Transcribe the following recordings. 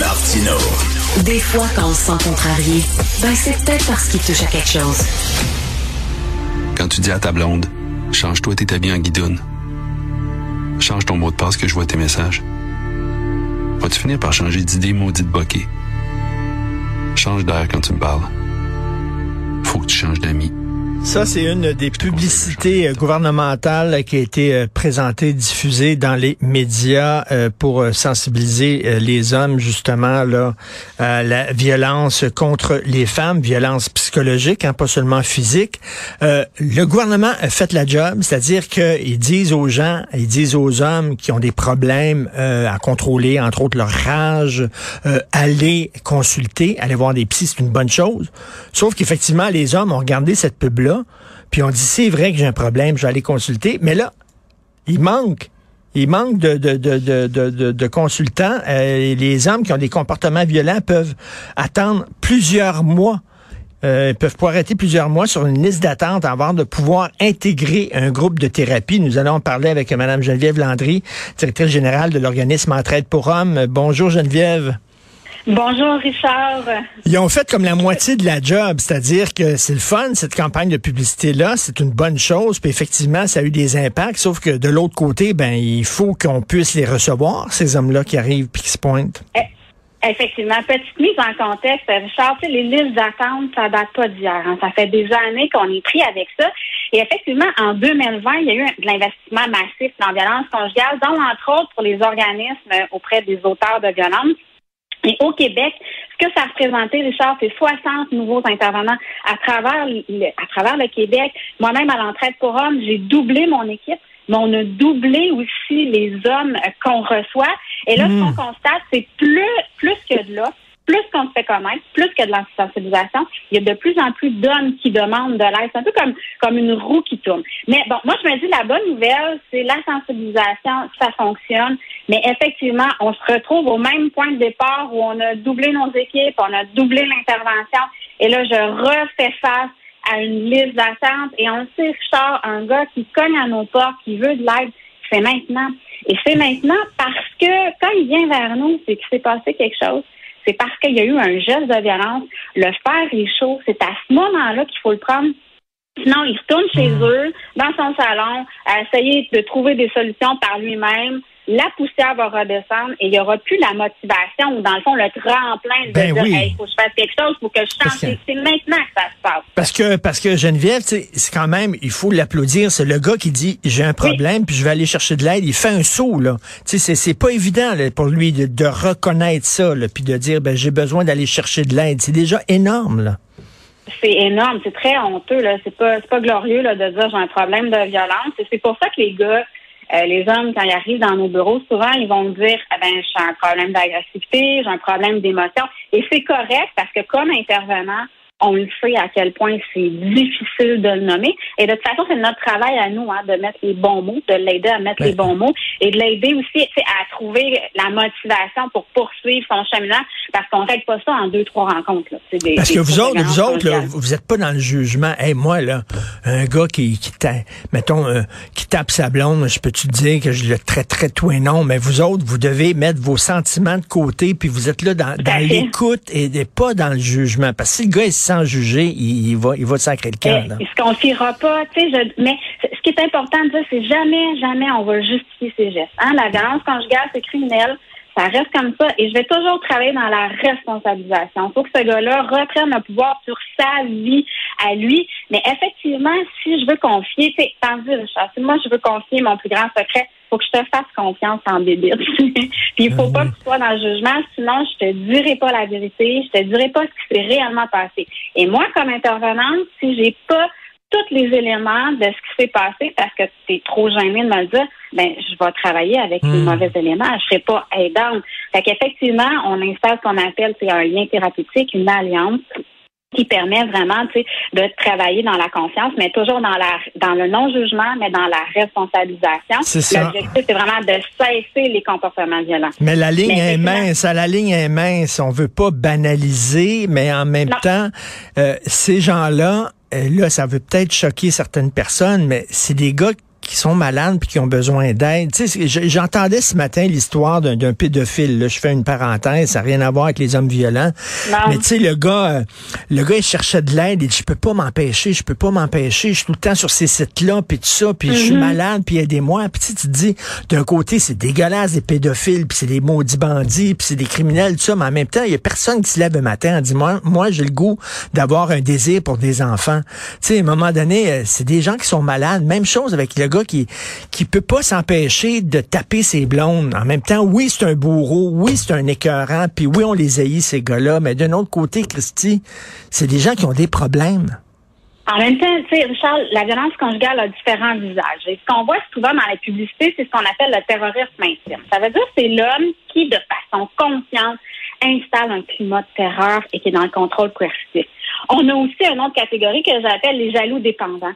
Martino. Des fois, quand on se sent contrarié, ben c'est peut-être parce qu'il touche à quelque chose. Quand tu dis à ta blonde, change-toi tes habits en guidoune. Change ton mot de passe que je vois tes messages. Vas-tu finir par changer d'idée maudite bokeh? Change d'air quand tu me parles. Faut que tu changes d'amis. Ça, c'est une des publicités euh, gouvernementales qui a été euh, présentée, diffusée dans les médias euh, pour sensibiliser les hommes justement là à la violence contre les femmes, violence psychologique, hein, pas seulement physique. le gouvernement a fait la job, c'est-à-dire qu'ils disent aux gens, ils disent aux hommes qui ont des problèmes à contrôler, entre autres leur rage, aller consulter, aller voir des psys, c'est une bonne chose. Sauf qu'effectivement, les hommes ont regardé cette pub-là puis on dit, c'est vrai que j'ai un problème, je vais aller consulter. Mais là, il manque. Il manque de, de, de, de, de consultants. Euh, les hommes qui ont des comportements violents peuvent attendre plusieurs mois. Euh, peuvent pas arrêter plusieurs mois sur une liste d'attente avant de pouvoir intégrer un groupe de thérapie. Nous allons parler avec Mme Geneviève Landry, directrice générale de l'organisme Entraide pour Hommes. Bonjour Geneviève. Bonjour Richard. Ils ont fait comme la moitié de la job, c'est-à-dire que c'est le fun, cette campagne de publicité-là, c'est une bonne chose, puis effectivement, ça a eu des impacts, sauf que de l'autre côté, ben il faut qu'on puisse les recevoir, ces hommes-là qui arrivent puis qui se pointent. Eh, effectivement, petite mise en contexte, Richard, les listes d'attente, ça date pas d'hier. Hein. Ça fait des années qu'on est pris avec ça. Et effectivement, en 2020, il y a eu de l'investissement massif dans la violence conjugale, dont entre autres pour les organismes auprès des auteurs de violence. Et au Québec, ce que ça représentait, Richard, c'est 60 nouveaux intervenants à travers le, à travers le Québec. Moi-même, à l'entraide pour hommes, j'ai doublé mon équipe, mais on a doublé aussi les hommes qu'on reçoit. Et là, ce mmh. qu'on constate, c'est plus, plus que de là, plus qu'on se fait connaître, plus que de la sensibilisation, il y a de plus en plus d'hommes qui demandent de l'aide. C'est un peu comme, comme une roue qui tourne. Mais bon, moi, je me dis, la bonne nouvelle, c'est la sensibilisation, ça fonctionne. Mais effectivement, on se retrouve au même point de départ où on a doublé nos équipes, on a doublé l'intervention. Et là, je refais face à une liste d'attente. Et on sait, Richard, un gars qui cogne à nos portes, qui veut de l'aide, c'est maintenant. Et c'est maintenant parce que quand il vient vers nous, c'est qu'il s'est passé quelque chose c'est parce qu'il y a eu un geste de violence. Le faire est chaud. C'est à ce moment-là qu'il faut le prendre. Sinon, il retourne chez hmm. eux, dans son salon, à essayer de trouver des solutions par lui-même la poussière va redescendre et il n'y aura plus la motivation ou dans le fond le tremplin de ben dire il faut que je fasse quelque chose, faut que je change. C'est maintenant que ça se passe. Parce que parce que Geneviève, c'est quand même, il faut l'applaudir. C'est le gars qui dit j'ai un problème puis je vais aller chercher de l'aide. Il fait un saut là. Tu sais, c'est pas évident pour lui de, reconnaître ça là, puis de dire ben j'ai besoin d'aller chercher de l'aide. C'est déjà énorme là. C'est énorme, c'est très honteux là. C'est pas pas glorieux là de dire j'ai un problème de violence. Et c'est pour ça que les gars euh, les hommes, quand ils arrivent dans nos bureaux, souvent, ils vont dire, eh ben, j'ai un problème d'agressivité, j'ai un problème d'émotion. Et c'est correct parce que comme intervenant, on le sait à quel point c'est difficile de le nommer. Et de toute façon, c'est notre travail à nous hein, de mettre les bons mots, de l'aider à mettre les bons mots et de l'aider aussi à trouver la motivation pour poursuivre son cheminement parce qu'on ne règle pas ça en deux, trois rencontres. parce que vous autres, vous autres, vous n'êtes pas dans le jugement. Hey, moi, là, un gars qui, qui tape, mettons, euh, qui tape sa blonde, je peux te dire que je le traiterais tout et non, mais vous autres, vous devez mettre vos sentiments de côté, puis vous êtes là dans, dans l'écoute et, pas dans le jugement. Parce que si le gars est sans juger, il, va, il va sacrer le camp. Eh, ce qu'on fera pas, tu sais, mais ce qui est important de dire, c'est jamais, jamais on va justifier ses gestes. Hein? La violence conjugale, c'est criminel. Ça reste comme ça. Et je vais toujours travailler dans la responsabilisation. Il faut que ce gars-là reprenne le pouvoir sur sa vie à lui. Mais effectivement, si je veux confier, tu sais, si moi je veux confier mon plus grand secret, faut que je te fasse confiance en bébé. Puis il faut pas que tu sois dans le jugement, sinon je te dirai pas la vérité, je te dirai pas ce qui s'est réellement passé. Et moi, comme intervenante, si j'ai pas tous les éléments de ce qui s'est passé parce que tu es trop gêné de me le dire, ben je vais travailler avec les hmm. mauvais éléments. Je serai pas aidante. Fait qu'effectivement, on installe ce qu'on appelle c'est un lien thérapeutique, une alliance qui permet vraiment de travailler dans la confiance, mais toujours dans la dans le non-jugement, mais dans la responsabilisation. L'objectif, c'est vraiment de cesser les comportements violents. Mais la ligne est mince. La ligne est mince. On veut pas banaliser, mais en même temps, euh, ces gens-là, euh, là, ça veut peut-être choquer certaines personnes, mais c'est des gars qui sont malades puis qui ont besoin d'aide. Tu sais, j'entendais ce matin l'histoire d'un pédophile. Là. Je fais une parenthèse, ça n'a rien à voir avec les hommes violents. Mais tu sais, le gars, euh, le gars, il cherchait de l'aide. Il dit, je peux pas m'empêcher, je peux pas m'empêcher. Je suis tout le temps sur ces sites-là, puis tout ça, puis je suis mm-hmm. malade, puis aidez-moi. Puis tu te dis, d'un côté, c'est dégueulasse, des pédophiles, puis c'est des maudits bandits, puis c'est des criminels, tout ça. Mais en même temps, il y a personne qui se lève le matin en dit, moi, moi j'ai le goût d'avoir un désir pour des enfants. Tu sais, à un moment donné, euh, c'est des gens qui sont malades. Même chose avec le gars qui qui peut pas s'empêcher de taper ses blondes. En même temps, oui, c'est un bourreau, oui, c'est un écœurant, puis oui, on les haït, ces gars-là, mais d'un autre côté, Christy, c'est des gens qui ont des problèmes. En même temps, tu sais, Richard, la violence conjugale a différents visages. Et ce qu'on voit souvent dans la publicité, c'est ce qu'on appelle le terrorisme intime. Ça veut dire que c'est l'homme qui, de façon consciente, installe un climat de terreur et qui est dans le contrôle coercitif. On a aussi une autre catégorie que j'appelle les jaloux dépendants,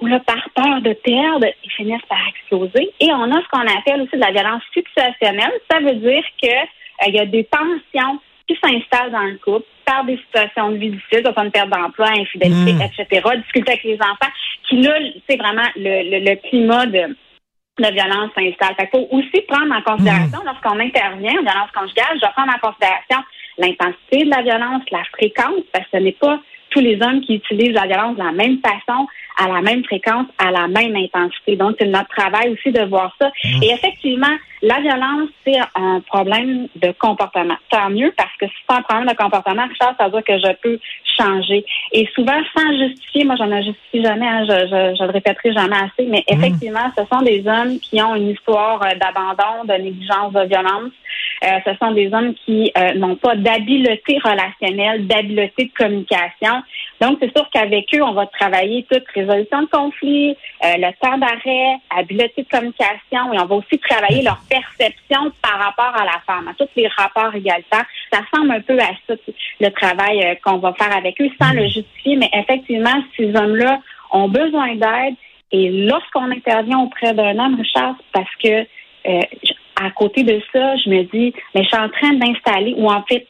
où là, par peur de perdre, ils finissent par exploser. Et on a ce qu'on appelle aussi de la violence situationnelle. Ça veut dire que euh, il y a des tensions qui s'installent dans le couple par des situations de vie difficiles, comme une perte d'emploi, infidélité, hmm. etc., discuter avec les enfants, qui là, c'est vraiment le, le, climat de, de violence s'installe. Il faut aussi prendre en considération, hmm. lorsqu'on intervient en violence conjugale, je dois prendre en considération l'intensité de la violence, la fréquence, parce que ce n'est pas tous les hommes qui utilisent la violence de la même façon, à la même fréquence, à la même intensité. Donc, c'est notre travail aussi de voir ça. Mmh. Et effectivement, la violence, c'est un problème de comportement. Tant mieux parce que si c'est un problème de comportement, ça veut dire que je peux changer. Et souvent, sans justifier, moi, j'en ai justifie jamais, hein, je, je, je, le répéterai jamais assez, mais mmh. effectivement, ce sont des hommes qui ont une histoire euh, d'abandon, de négligence, de violence. Euh, ce sont des hommes qui euh, n'ont pas d'habileté relationnelle, d'habileté de communication. Donc, c'est sûr qu'avec eux, on va travailler toute résolution de conflits, euh, le temps d'arrêt, habileté de communication, et on va aussi travailler leur perception par rapport à la femme, à tous les rapports égalitaires. Ça ressemble un peu à ça, le travail qu'on va faire avec eux, sans le justifier, mais effectivement, ces hommes-là ont besoin d'aide. Et lorsqu'on intervient auprès d'un homme, Richard, parce que à côté de ça, je me dis, mais je suis en train d'installer ou en fait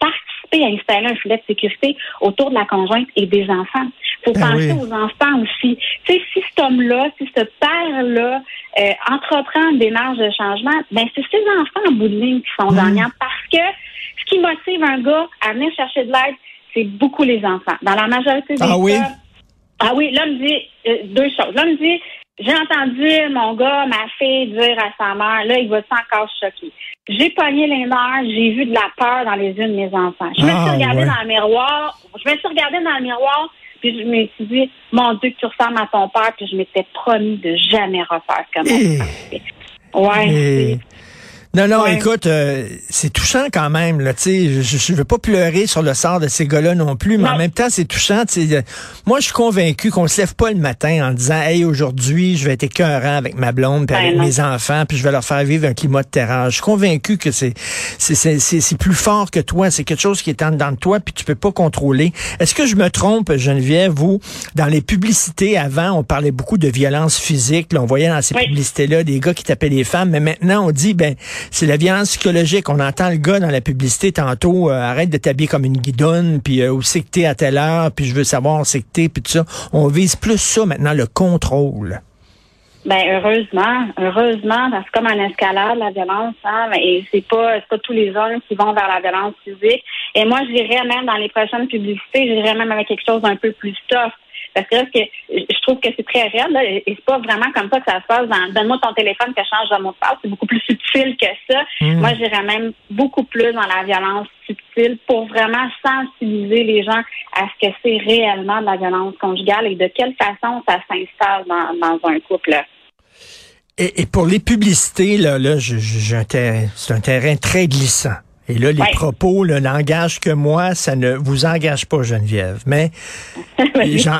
participer à installer un filet de sécurité autour de la conjointe et des enfants. Il faut ben penser aux enfants aussi. Tu sais, si cet homme-là, si ce père-là euh, entreprend une démarche de changement, ben c'est ces enfants en bout de ligne qui sont mmh. gagnants parce que ce qui motive un gars à venir chercher de l'aide, c'est beaucoup les enfants. Dans la majorité des ah cas, oui? ah oui, l'homme dit euh, deux choses. L'homme dit j'ai entendu mon gars, ma fille dire à sa mère, là, il va encore choquer. J'ai pogné les nerfs, j'ai vu de la peur dans les yeux de mes enfants. Je me suis ah, regardée dans le miroir, je me suis regardée dans le miroir, puis je me suis dit, mon Dieu, que tu ressembles à ton père, puis je m'étais promis de jamais refaire comme ça. Eh. Ouais. Eh. Non, non, écoute, euh, c'est touchant quand même. Là, je, je veux pas pleurer sur le sort de ces gars-là non plus, mais en même temps, c'est touchant. Euh, moi, je suis convaincu qu'on se lève pas le matin en disant Hey, aujourd'hui, je vais être écœurant avec ma blonde, puis avec ben mes enfants, puis je vais leur faire vivre un climat de terreur. Je suis convaincu que c'est c'est plus fort que toi. C'est quelque chose qui est en dedans de toi, puis tu peux pas contrôler. Est-ce que je me trompe, Geneviève, vous, dans les publicités avant, on parlait beaucoup de violence physique. on voyait dans ces publicités-là des gars qui tapaient les femmes, mais maintenant, on dit ben c'est la violence psychologique. On entend le gars dans la publicité tantôt, euh, arrête de t'habiller comme une guidonne, puis euh, où c'est que t'es à telle heure, puis je veux savoir où c'est que t'es, puis tout ça. On vise plus ça maintenant, le contrôle. Ben heureusement, heureusement, parce que comme en escalade, la violence, hein, et c'est pas pas tous les hommes qui vont vers la violence physique. Et moi, je dirais même dans les prochaines publicités, je dirais même avec quelque chose d'un peu plus soft. Parce que là, que, je trouve que c'est très réel, là, et c'est pas vraiment comme ça que ça se passe dans Donne-moi ton téléphone que change de mot de passe. C'est beaucoup plus subtil que ça. Hmm. Moi, j'irais même beaucoup plus dans la violence subtile pour vraiment sensibiliser les gens à ce que c'est réellement de la violence conjugale et de quelle façon ça s'installe dans, un couple. Et, pour les publicités, là, là c'est un terrain très glissant. Et là, les propos, le langage que moi, ça ne vous engage pas, Geneviève. Mais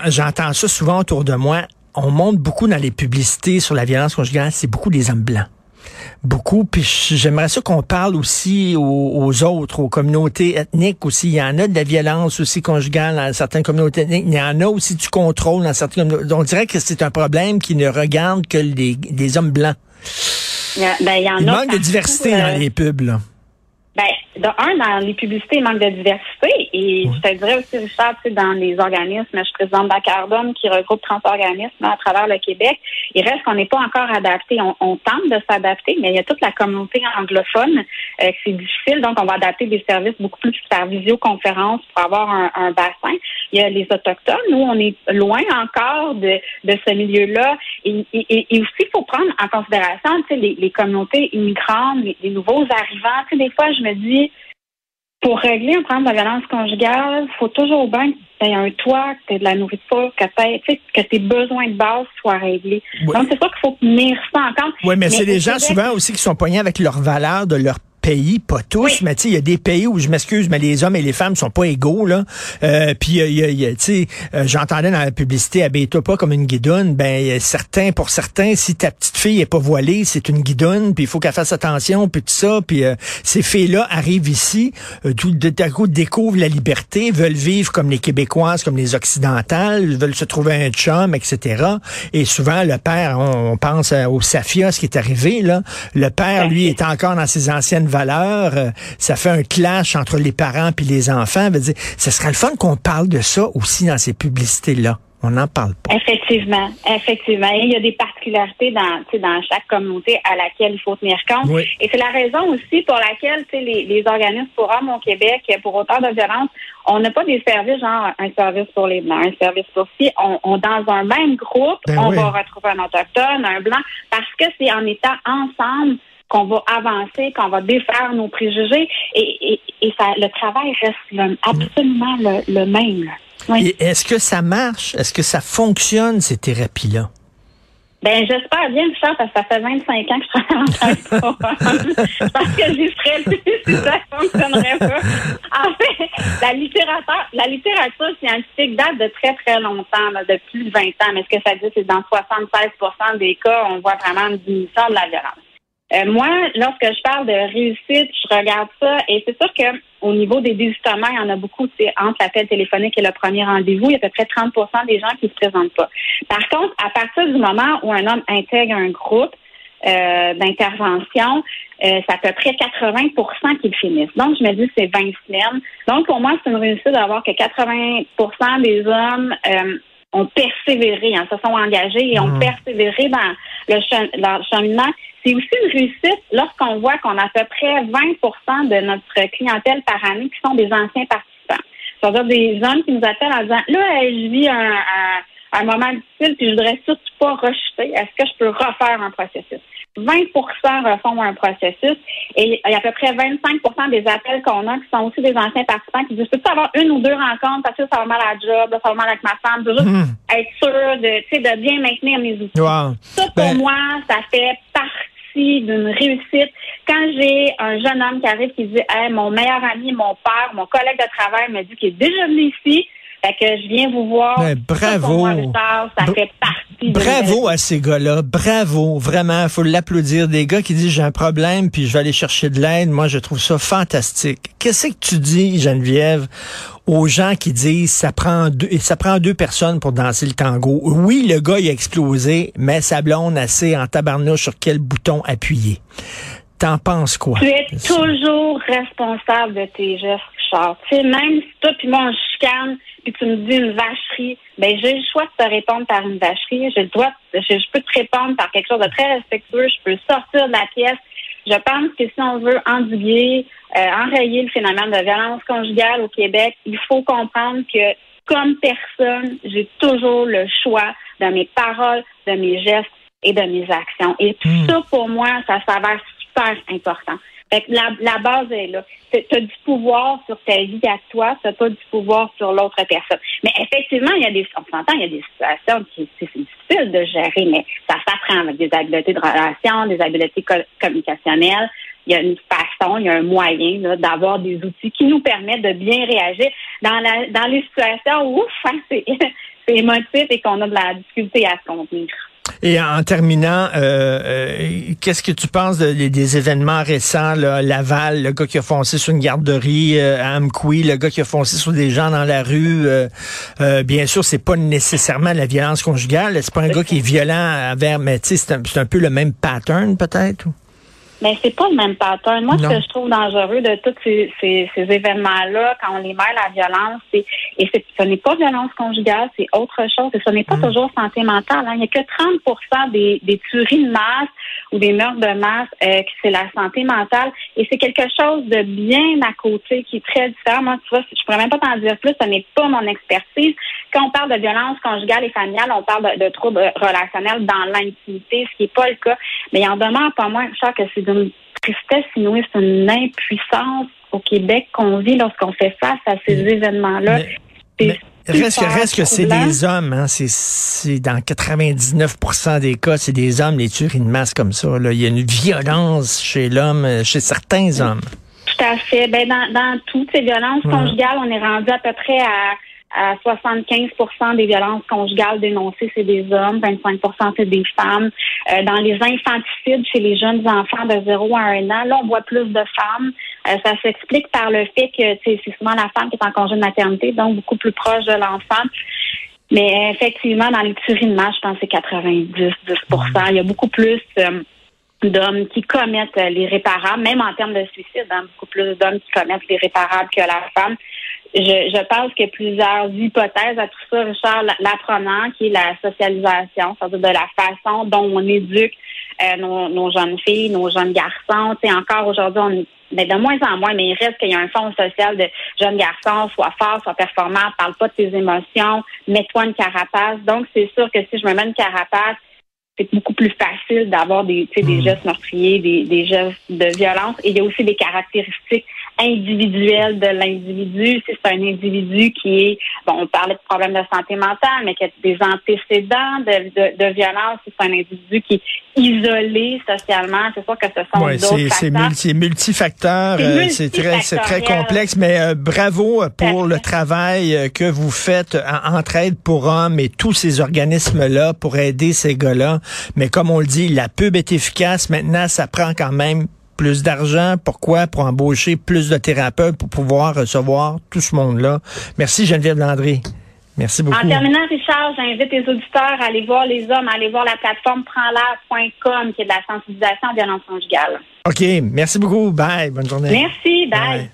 j'entends ça souvent autour de moi. On monte beaucoup dans les publicités sur la violence conjugale, c'est beaucoup des hommes blancs. Beaucoup. Puis j'aimerais ça qu'on parle aussi aux, autres, aux communautés ethniques aussi. Il y en a de la violence aussi conjugale dans certaines communautés ethniques. Il y en a aussi du contrôle dans certaines communautés. On dirait que c'est un problème qui ne regarde que les, hommes blancs. Il, ben, il, y en manque de diversité dans euh, les pubs. Là. De un, dans les publicités, il manque de diversité. Et je te dirais aussi, Richard, tu sais, dans les organismes, je suis présidente d'Acardum qui regroupe 30 organismes à travers le Québec. Il reste qu'on n'est pas encore adapté. On, tente de s'adapter, mais il y a toute la communauté anglophone euh, c'est difficile. Donc, on va adapter des services beaucoup plus par visioconférence pour avoir un, bassin. Il y a les Autochtones. Nous, on est loin encore de, de ce milieu-là. Et, et, et, aussi, il faut prendre en considération tu sais, les, les communautés immigrantes, les, les nouveaux arrivants. Tu sais, des fois, je me dis, pour régler un problème de violence conjugale, il faut toujours bien que tu aies un toit, que tu aies de la nourriture, que, que tes besoins de base soient réglés. Donc, c'est ça qu'il faut tenir ça en compte. Oui, mais, c'est des gens souvent aussi qui sont poignés avec leurs valeurs de leur pays, pas tous, mais il y a des pays où je m'excuse, mais les hommes et les femmes sont pas égaux là. Euh, puis euh, y a, tu sais, euh, j'entendais dans la publicité habille-toi pas comme une guidoune. Ben certains, pour certains, si ta petite fille est pas voilée, c'est une guidoune, puis il faut qu'elle fasse attention, puis tout ça. Puis ces filles-là arrivent ici, tout d'un coup découvrent la liberté, veulent vivre comme les Québécoises, comme les occidentales, veulent se trouver un chum, etc. Et souvent le père, on, pense au Safia, ce qui est arrivé là. Le père, lui, est encore dans ses anciennes valeurs euh, ça fait un clash entre les parents puis les enfants. Dire, ce serait le fun qu'on parle de ça aussi dans ces publicités-là. On n'en parle pas. Effectivement, effectivement. il y a des particularités dans, dans chaque communauté à laquelle il faut tenir compte. Et c'est la raison aussi pour laquelle les, les organismes pour hommes au Québec, pour autant de violence, on n'a pas des services genre un service pour les blancs, un service pour ci. On, dans un même groupe, ben on va retrouver un autochtone, un blanc, parce que c'est en étant ensemble qu'on va avancer, qu'on va défaire nos préjugés et, et, et ça, le travail reste absolument le, même. Oui. Est-ce que ça marche? Est-ce que ça fonctionne, ces thérapies-là? Ben, j'espère bien, Richard, parce que ça fait 25 ans que je travaille en Parce que j'y serais plus si ça fonctionnerait pas. En fait, la littérature, la littérature scientifique date de très, très longtemps, de plus de 20 ans. Mais ce que ça dit, c'est que dans 76% des cas, on voit vraiment une diminution de la violence. Euh, moi, lorsque je parle de réussite, je regarde ça et c'est sûr que au niveau des désistements, il y en a beaucoup entre l'appel téléphonique et le premier rendez-vous. Il y a à peu près 30% des gens qui ne se présentent pas. Par contre, à partir du moment où un homme intègre un groupe euh, d'intervention, euh, c'est à peu près 80% qu'ils finissent. Donc, je me dis c'est 20 semaines. Donc, pour moi, c'est une réussite d'avoir que 80% des hommes euh, ont persévéré, hein, se sont engagés et ont mmh. persévéré dans le, cheminement. C'est aussi une réussite lorsqu'on voit qu'on a à peu près 20 de notre clientèle par année qui sont des anciens participants. C'est-à-dire des hommes qui nous appellent en disant là, je vis un, un, moment difficile puis je voudrais surtout pas rejeter. Est-ce que je peux refaire un processus? 20% refont un processus et il y a à peu près 25% des appels qu'on a qui sont aussi des anciens participants qui disent peux-tu avoir une ou deux rencontres parce que ça va mal à la job, ça va mal avec ma femme, de juste hmm. être sûr de, de bien maintenir mes outils. Ça, pour ben moi, ça fait partie d'une réussite. Quand j'ai un jeune homme qui arrive qui dit hey, mon meilleur ami, mon père, mon collègue de travail me dit qu'il est déjà venu ici, fait que je viens vous voir. Ben, bravo. Ça, fait partie Bravo à ces gars-là. Bravo. Vraiment, il faut l'applaudir. Des gars qui disent j'ai un problème puis je vais aller chercher de l'aide. Moi, je trouve ça fantastique. Qu'est-ce que tu dis, Geneviève, aux gens qui disent ça prend deux, ça prend deux personnes pour danser le tango? Oui, le gars il a explosé, mais sa blonde assez en tabarnouche sur quel bouton appuyer. T'en penses quoi? Tu es toujours responsable de tes gestes, Richard. Tu sais, même si toi puis moi on chicane, puis tu me dis une vacherie, ben j'ai le choix de te répondre par une vacherie. J'ai le droit, je, peux te répondre par quelque chose de très respectueux. Je peux sortir de la pièce. Je pense que si on veut endiguer, euh, enrayer le phénomène de violence conjugale au Québec, il faut comprendre que comme personne, j'ai toujours le choix de mes paroles, de mes gestes et de mes actions. Et tout hmm. ça, pour moi, ça s'avère super important la, base est là. Tu as du pouvoir sur ta vie à toi, tu pas du pouvoir sur l'autre personne. Mais effectivement, il y a des, on s'entend, il y a des situations qui c'est difficile de gérer, mais ça s'apprend avec des habiletés de relation, des habiletés communicationnelles. Il y a une façon, il y a un moyen d'avoir des outils qui nous permettent de bien réagir dans la dans les situations où hein, c'est émotif et qu'on a de la difficulté à se contenir. Et en terminant, euh, euh, qu'est-ce que tu penses des événements récents, Laval, le gars qui a foncé sur une garderie euh, le gars qui a foncé sur des gens dans la rue. bien sûr, c'est pas nécessairement la violence conjugale. C'est pas un gars qui est violent envers, mais c'est un, peu le même pattern, peut-être. Mais c'est pas le même pattern. Moi, ce que je trouve dangereux de tous ces, ces, ces événements-là, quand on les mêle à la violence, c'est et ce n'est pas violence conjugale, c'est autre chose. Et ce n'est pas mm. toujours santé mentale. Hein. Il n'y a que 30 des, des tueries de masse ou des meurtres de masse euh, que c'est la santé mentale. Et c'est quelque chose de bien à côté qui est très différent. Moi, tu vois, je pourrais même pas t'en dire plus. Ce n'est pas mon expertise. Quand on parle de violence conjugale et familiale, on parle de, troubles relationnels dans l'intimité, ce qui n'est pas le cas. Mais il en demeure pas moins, je que c'est d'une tristesse inouïe, c'est une impuissance au Québec qu'on vit lorsqu'on fait face à ces événements-là. Reste, reste que c'est des hommes, hein. c'est dans 99% des cas, c'est des hommes, les tueries de masse comme ça. Là. Il y a une violence chez l'homme, chez certains hommes. Tout à fait. Ben, dans, dans toutes ces violences conjugales, on est rendu à peu près à à 75% des violences conjugales dénoncées, c'est des hommes, 25% c'est des femmes. Euh, dans les infanticides chez les jeunes enfants de 0 à 1 an, là, on voit plus de femmes. Euh, ça s'explique par le fait que c'est souvent la femme qui est en congé de maternité, donc beaucoup plus proche de l'enfant. Mais effectivement, dans les masse, je pense que c'est 90, 10 Il y a beaucoup plus euh, d'hommes qui commettent les réparables, même en termes de suicide, hein, beaucoup plus d'hommes qui commettent les réparables que la femme je, je pense qu'il y a plusieurs hypothèses à tout ça, Richard. L'apprenant, qui est la socialisation, c'est-à-dire de la façon dont on éduque euh, nos, jeunes filles, nos jeunes garçons. Tu encore aujourd'hui, on ben, de moins en moins, mais il reste qu'il y a un fond social de jeunes garçons, sois fort, sois performant, parle pas de tes émotions, mets-toi une carapace. Donc, c'est sûr que si je me mets une carapace, c'est beaucoup plus facile d'avoir des, des mmh. gestes meurtriers, des, des gestes de violence. Et il y a aussi des caractéristiques individuel de l'individu. Si c'est un individu qui est, bon, on parlait de problèmes de santé mentale, mais qui a des antécédents de, de, de violence, si c'est un individu qui est isolé socialement, c'est sûr que ce sont d'autres facteurs. C'est multi, multifacteur, c'est euh, très, très complexe, mais euh, bravo pour le travail euh, que vous faites en Entraide pour hommes et tous ces organismes-là pour aider ces gars-là. Mais comme on le dit, la pub est efficace. Maintenant, ça prend quand même plus d'argent. Pourquoi? Pour embaucher plus de thérapeutes pour pouvoir recevoir tout ce monde-là. Merci Geneviève Landry. Merci beaucoup. En terminant, Richard, j'invite les auditeurs à aller voir les hommes, à aller voir la plateforme prendslair.com qui est de la sensibilisation à violence conjugale. OK. Merci beaucoup. Bye. Bonne journée. Merci. bye.